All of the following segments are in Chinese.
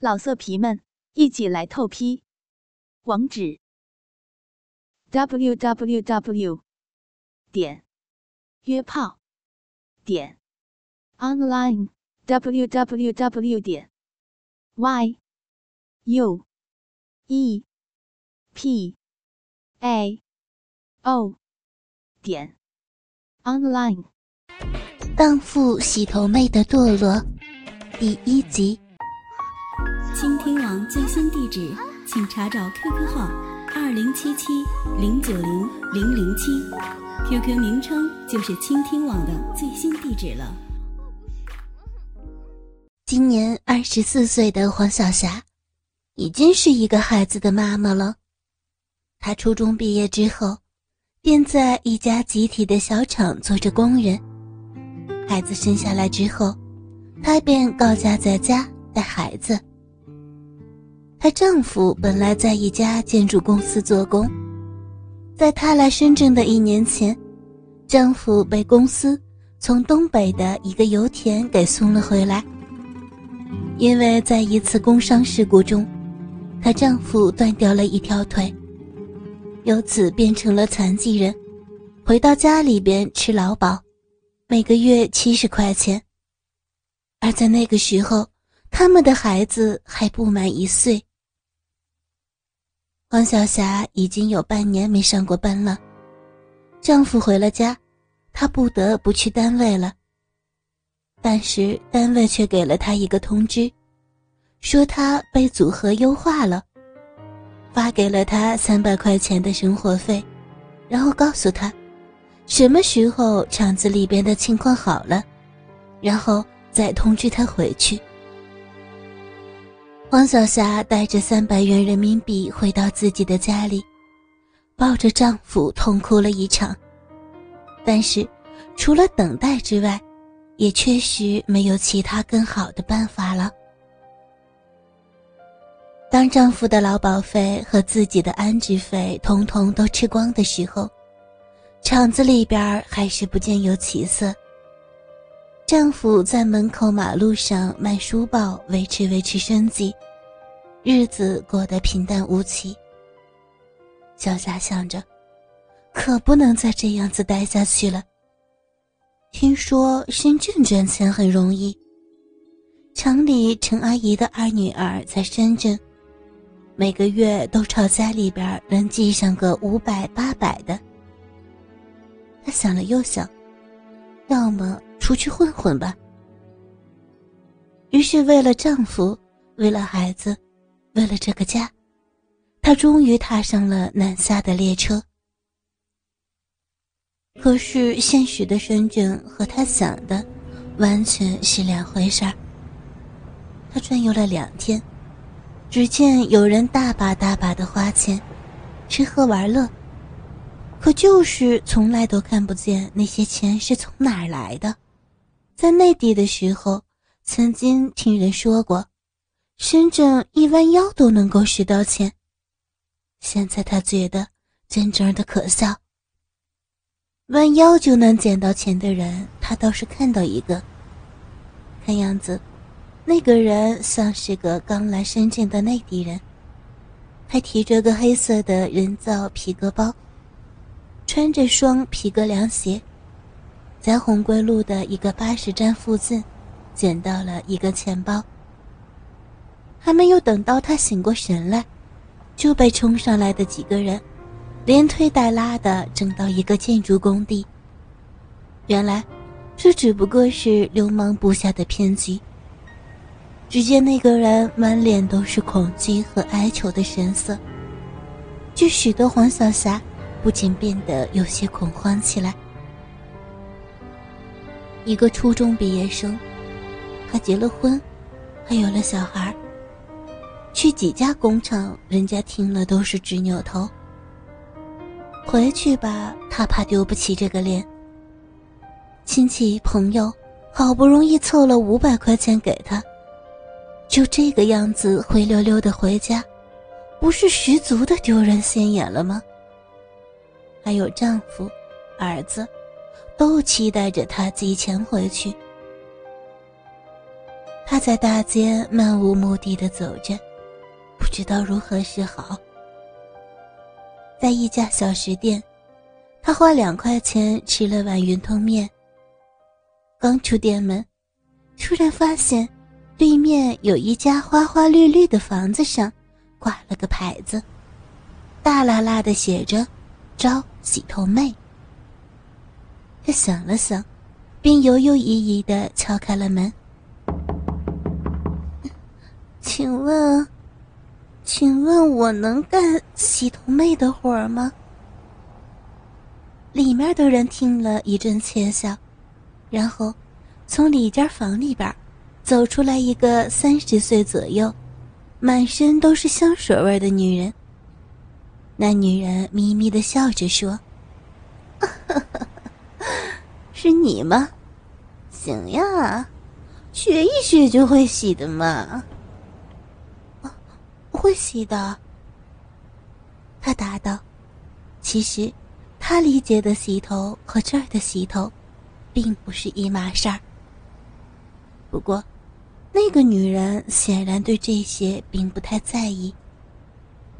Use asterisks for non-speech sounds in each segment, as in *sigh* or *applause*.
老色皮们，一起来透批！网址：w w w 点约炮点 online w w w 点 y u e p a o 点 online。荡妇洗头妹的堕落，第一集。最新地址，请查找 QQ 号二零七七零九零零零七，QQ 名称就是倾听网的最新地址了。今年二十四岁的黄晓霞，已经是一个孩子的妈妈了。她初中毕业之后，便在一家集体的小厂做着工人。孩子生下来之后，她便告假在家带孩子。她丈夫本来在一家建筑公司做工，在她来深圳的一年前，丈夫被公司从东北的一个油田给送了回来。因为在一次工伤事故中，她丈夫断掉了一条腿，由此变成了残疾人，回到家里边吃劳保，每个月七十块钱。而在那个时候，他们的孩子还不满一岁。黄晓霞已经有半年没上过班了，丈夫回了家，她不得不去单位了。但是单位却给了她一个通知，说她被组合优化了，发给了她三百块钱的生活费，然后告诉她，什么时候厂子里边的情况好了，然后再通知她回去。黄晓霞带着三百元人民币回到自己的家里，抱着丈夫痛哭了一场。但是，除了等待之外，也确实没有其他更好的办法了。当丈夫的劳保费和自己的安置费通通都吃光的时候，厂子里边还是不见有起色。丈夫在门口马路上卖书报，维持维持生计，日子过得平淡无奇。小霞想着，可不能再这样子待下去了。听说深圳赚钱很容易，厂里陈阿姨的二女儿在深圳，每个月都朝家里边能寄上个五百八百的。她想了又想，要么。出去混混吧。于是，为了丈夫，为了孩子，为了这个家，他终于踏上了南下的列车。可是，现实的深圳和他想的完全是两回事儿。他转悠了两天，只见有人大把大把的花钱，吃喝玩乐，可就是从来都看不见那些钱是从哪儿来的。在内地的时候，曾经听人说过，深圳一弯腰都能够拾到钱。现在他觉得真正的可笑。弯腰就能捡到钱的人，他倒是看到一个。看样子，那个人像是个刚来深圳的内地人，还提着个黑色的人造皮革包，穿着双皮革凉鞋。在红桂路的一个巴士站附近，捡到了一个钱包。还没有等到他醒过神来，就被冲上来的几个人连推带拉的整到一个建筑工地。原来，这只不过是流氓布下的骗局。只见那个人满脸都是恐惧和哀求的神色，这使得黄晓霞不禁变得有些恐慌起来。一个初中毕业生，他结了婚，还有了小孩。去几家工厂，人家听了都是直扭头。回去吧，他怕丢不起这个脸。亲戚朋友好不容易凑了五百块钱给他，就这个样子灰溜溜的回家，不是十足的丢人现眼了吗？还有丈夫、儿子。都期待着他寄钱回去。他在大街漫无目的的走着，不知道如何是好。在一家小食店，他花两块钱吃了碗云吞面。刚出店门，突然发现对面有一家花花绿绿的房子上挂了个牌子，大喇喇的写着“招洗头妹”。他想了想，便犹犹豫豫的敲开了门。*laughs* 请问，请问我能干洗头妹的活儿吗？里面的人听了一阵窃笑，然后从里间房里边走出来一个三十岁左右、满身都是香水味的女人。那女人咪咪的笑着说：“ *laughs* 是你吗？行呀，学一学就会洗的嘛。”会洗的，他答道：“其实，他理解的洗头和这儿的洗头，并不是一码事儿。不过，那个女人显然对这些并不太在意。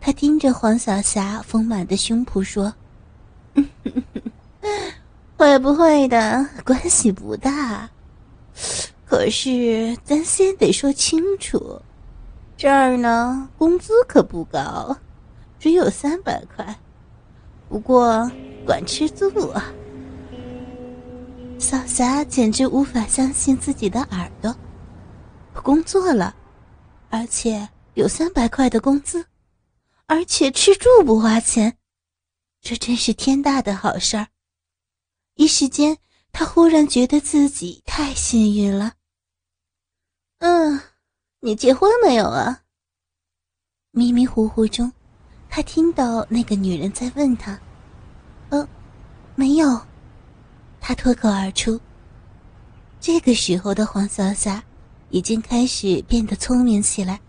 她盯着黄小霞丰满的胸脯说：‘会不会的关系不大，可是咱先得说清楚。’”这儿呢，工资可不高，只有三百块，不过管吃住啊。小霞简直无法相信自己的耳朵，工作了，而且有三百块的工资，而且吃住不花钱，这真是天大的好事儿。一时间，她忽然觉得自己太幸运了。嗯。你结婚没有啊？迷迷糊糊中，他听到那个女人在问他：“呃，没有。”他脱口而出。这个时候的黄小霞已经开始变得聪明起来。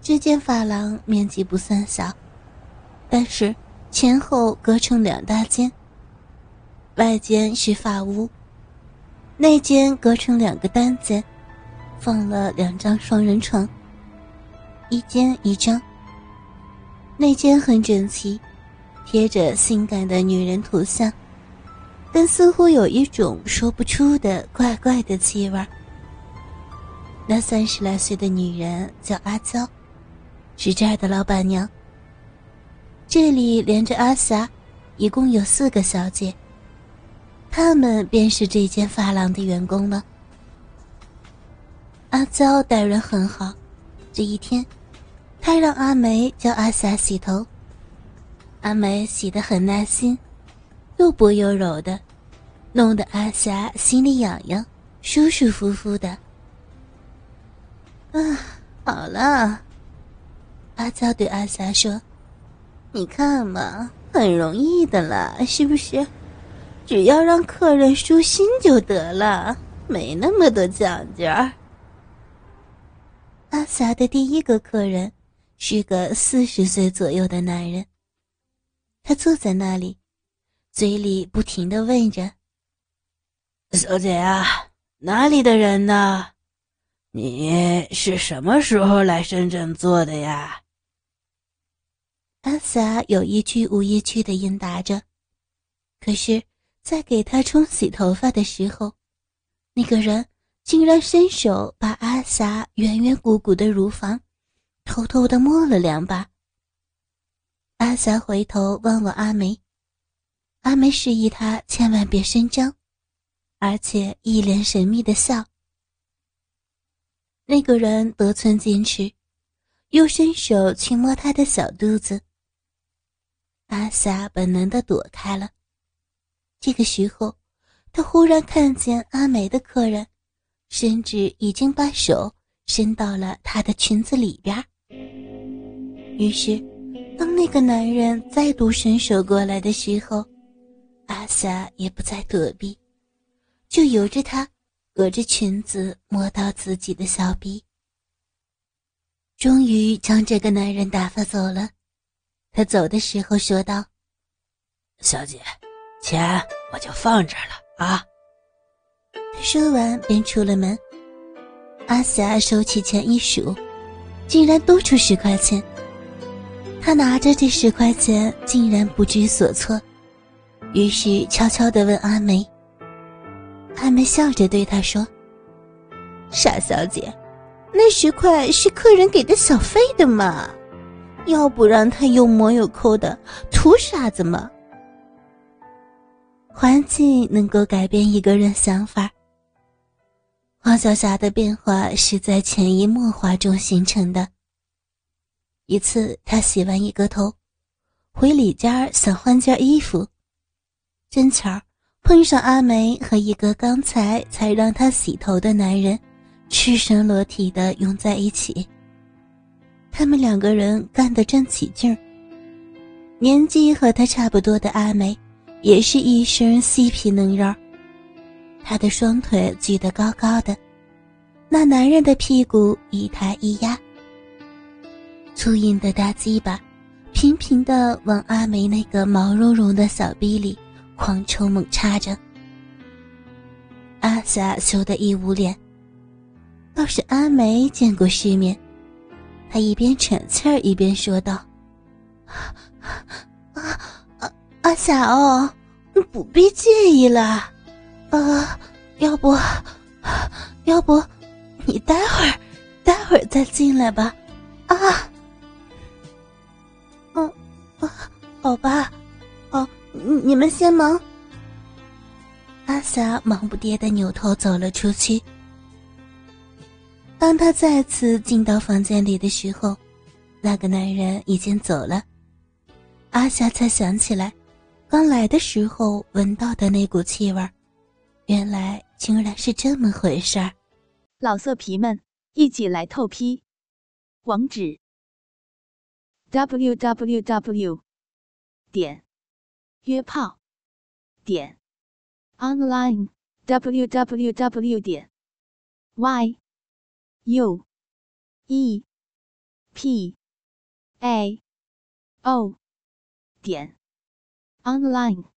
这间发廊面积不算小，但是前后隔成两大间。外间是发屋，内间隔成两个单间。放了两张双人床，一间一张。那间很整齐，贴着性感的女人图像，但似乎有一种说不出的怪怪的气味。那三十来岁的女人叫阿娇，是这儿的老板娘。这里连着阿霞，一共有四个小姐，她们便是这间发廊的员工了。阿娇待人很好，这一天，他让阿梅教阿霞洗头。阿梅洗得很耐心，又薄又柔的，弄得阿霞心里痒痒，舒舒服服的。啊，好了，阿娇对阿霞说：“你看嘛，很容易的啦，是不是？只要让客人舒心就得了，没那么多讲究。”阿霞的第一个客人是个四十岁左右的男人，他坐在那里，嘴里不停的问着：“小姐啊，哪里的人呢？你是什么时候来深圳做的呀？”阿霞有一句无一句的应答着，可是，在给他冲洗头发的时候，那个人。竟然伸手把阿霞圆圆鼓鼓的乳房偷偷的摸了两把。阿霞回头望望阿梅，阿梅示意他千万别声张，而且一脸神秘的笑。那个人得寸进尺，又伸手去摸她的小肚子。阿霞本能的躲开了。这个时候，她忽然看见阿梅的客人。甚至已经把手伸到了她的裙子里边。于是，当那个男人再度伸手过来的时候，阿霞也不再躲避，就由着他隔着裙子摸到自己的小臂。终于将这个男人打发走了。他走的时候说道：“小姐，钱我就放这儿了啊。”说完，便出了门，阿霞收起钱一数，竟然多出十块钱。他拿着这十块钱，竟然不知所措，于是悄悄地问阿梅。阿梅笑着对他说：“傻小姐，那十块是客人给的小费的嘛，要不然他有抹有抠的，图啥子嘛？”环境能够改变一个人想法。黄小霞的变化是在潜移默化中形成的。一次，他洗完一个头，回里间想换件衣服，真巧碰上阿梅和一个刚才才让他洗头的男人赤身裸体的拥在一起。他们两个人干得正起劲儿。年纪和他差不多的阿梅，也是一身细皮嫩肉，他的双腿举得高高的，那男人的屁股一抬一压。粗硬的大鸡巴，频频的往阿梅那个毛茸茸的小逼里狂抽猛插着。阿霞羞得一捂脸。倒是阿梅见过世面，她一边喘气儿一边说道：“啊阿阿霞哦，不必介意了，呃，要不，要不，你待会儿，待会儿再进来吧，啊。”好吧，哦，你们先忙。阿霞忙不迭的扭头走了出去。当他再次进到房间里的时候，那个男人已经走了。阿霞才想起来，刚来的时候闻到的那股气味，原来竟然是这么回事儿。老色皮们，一起来透批！网址：w w w。点约炮点 online w w w 点 y u e p a o 点 online。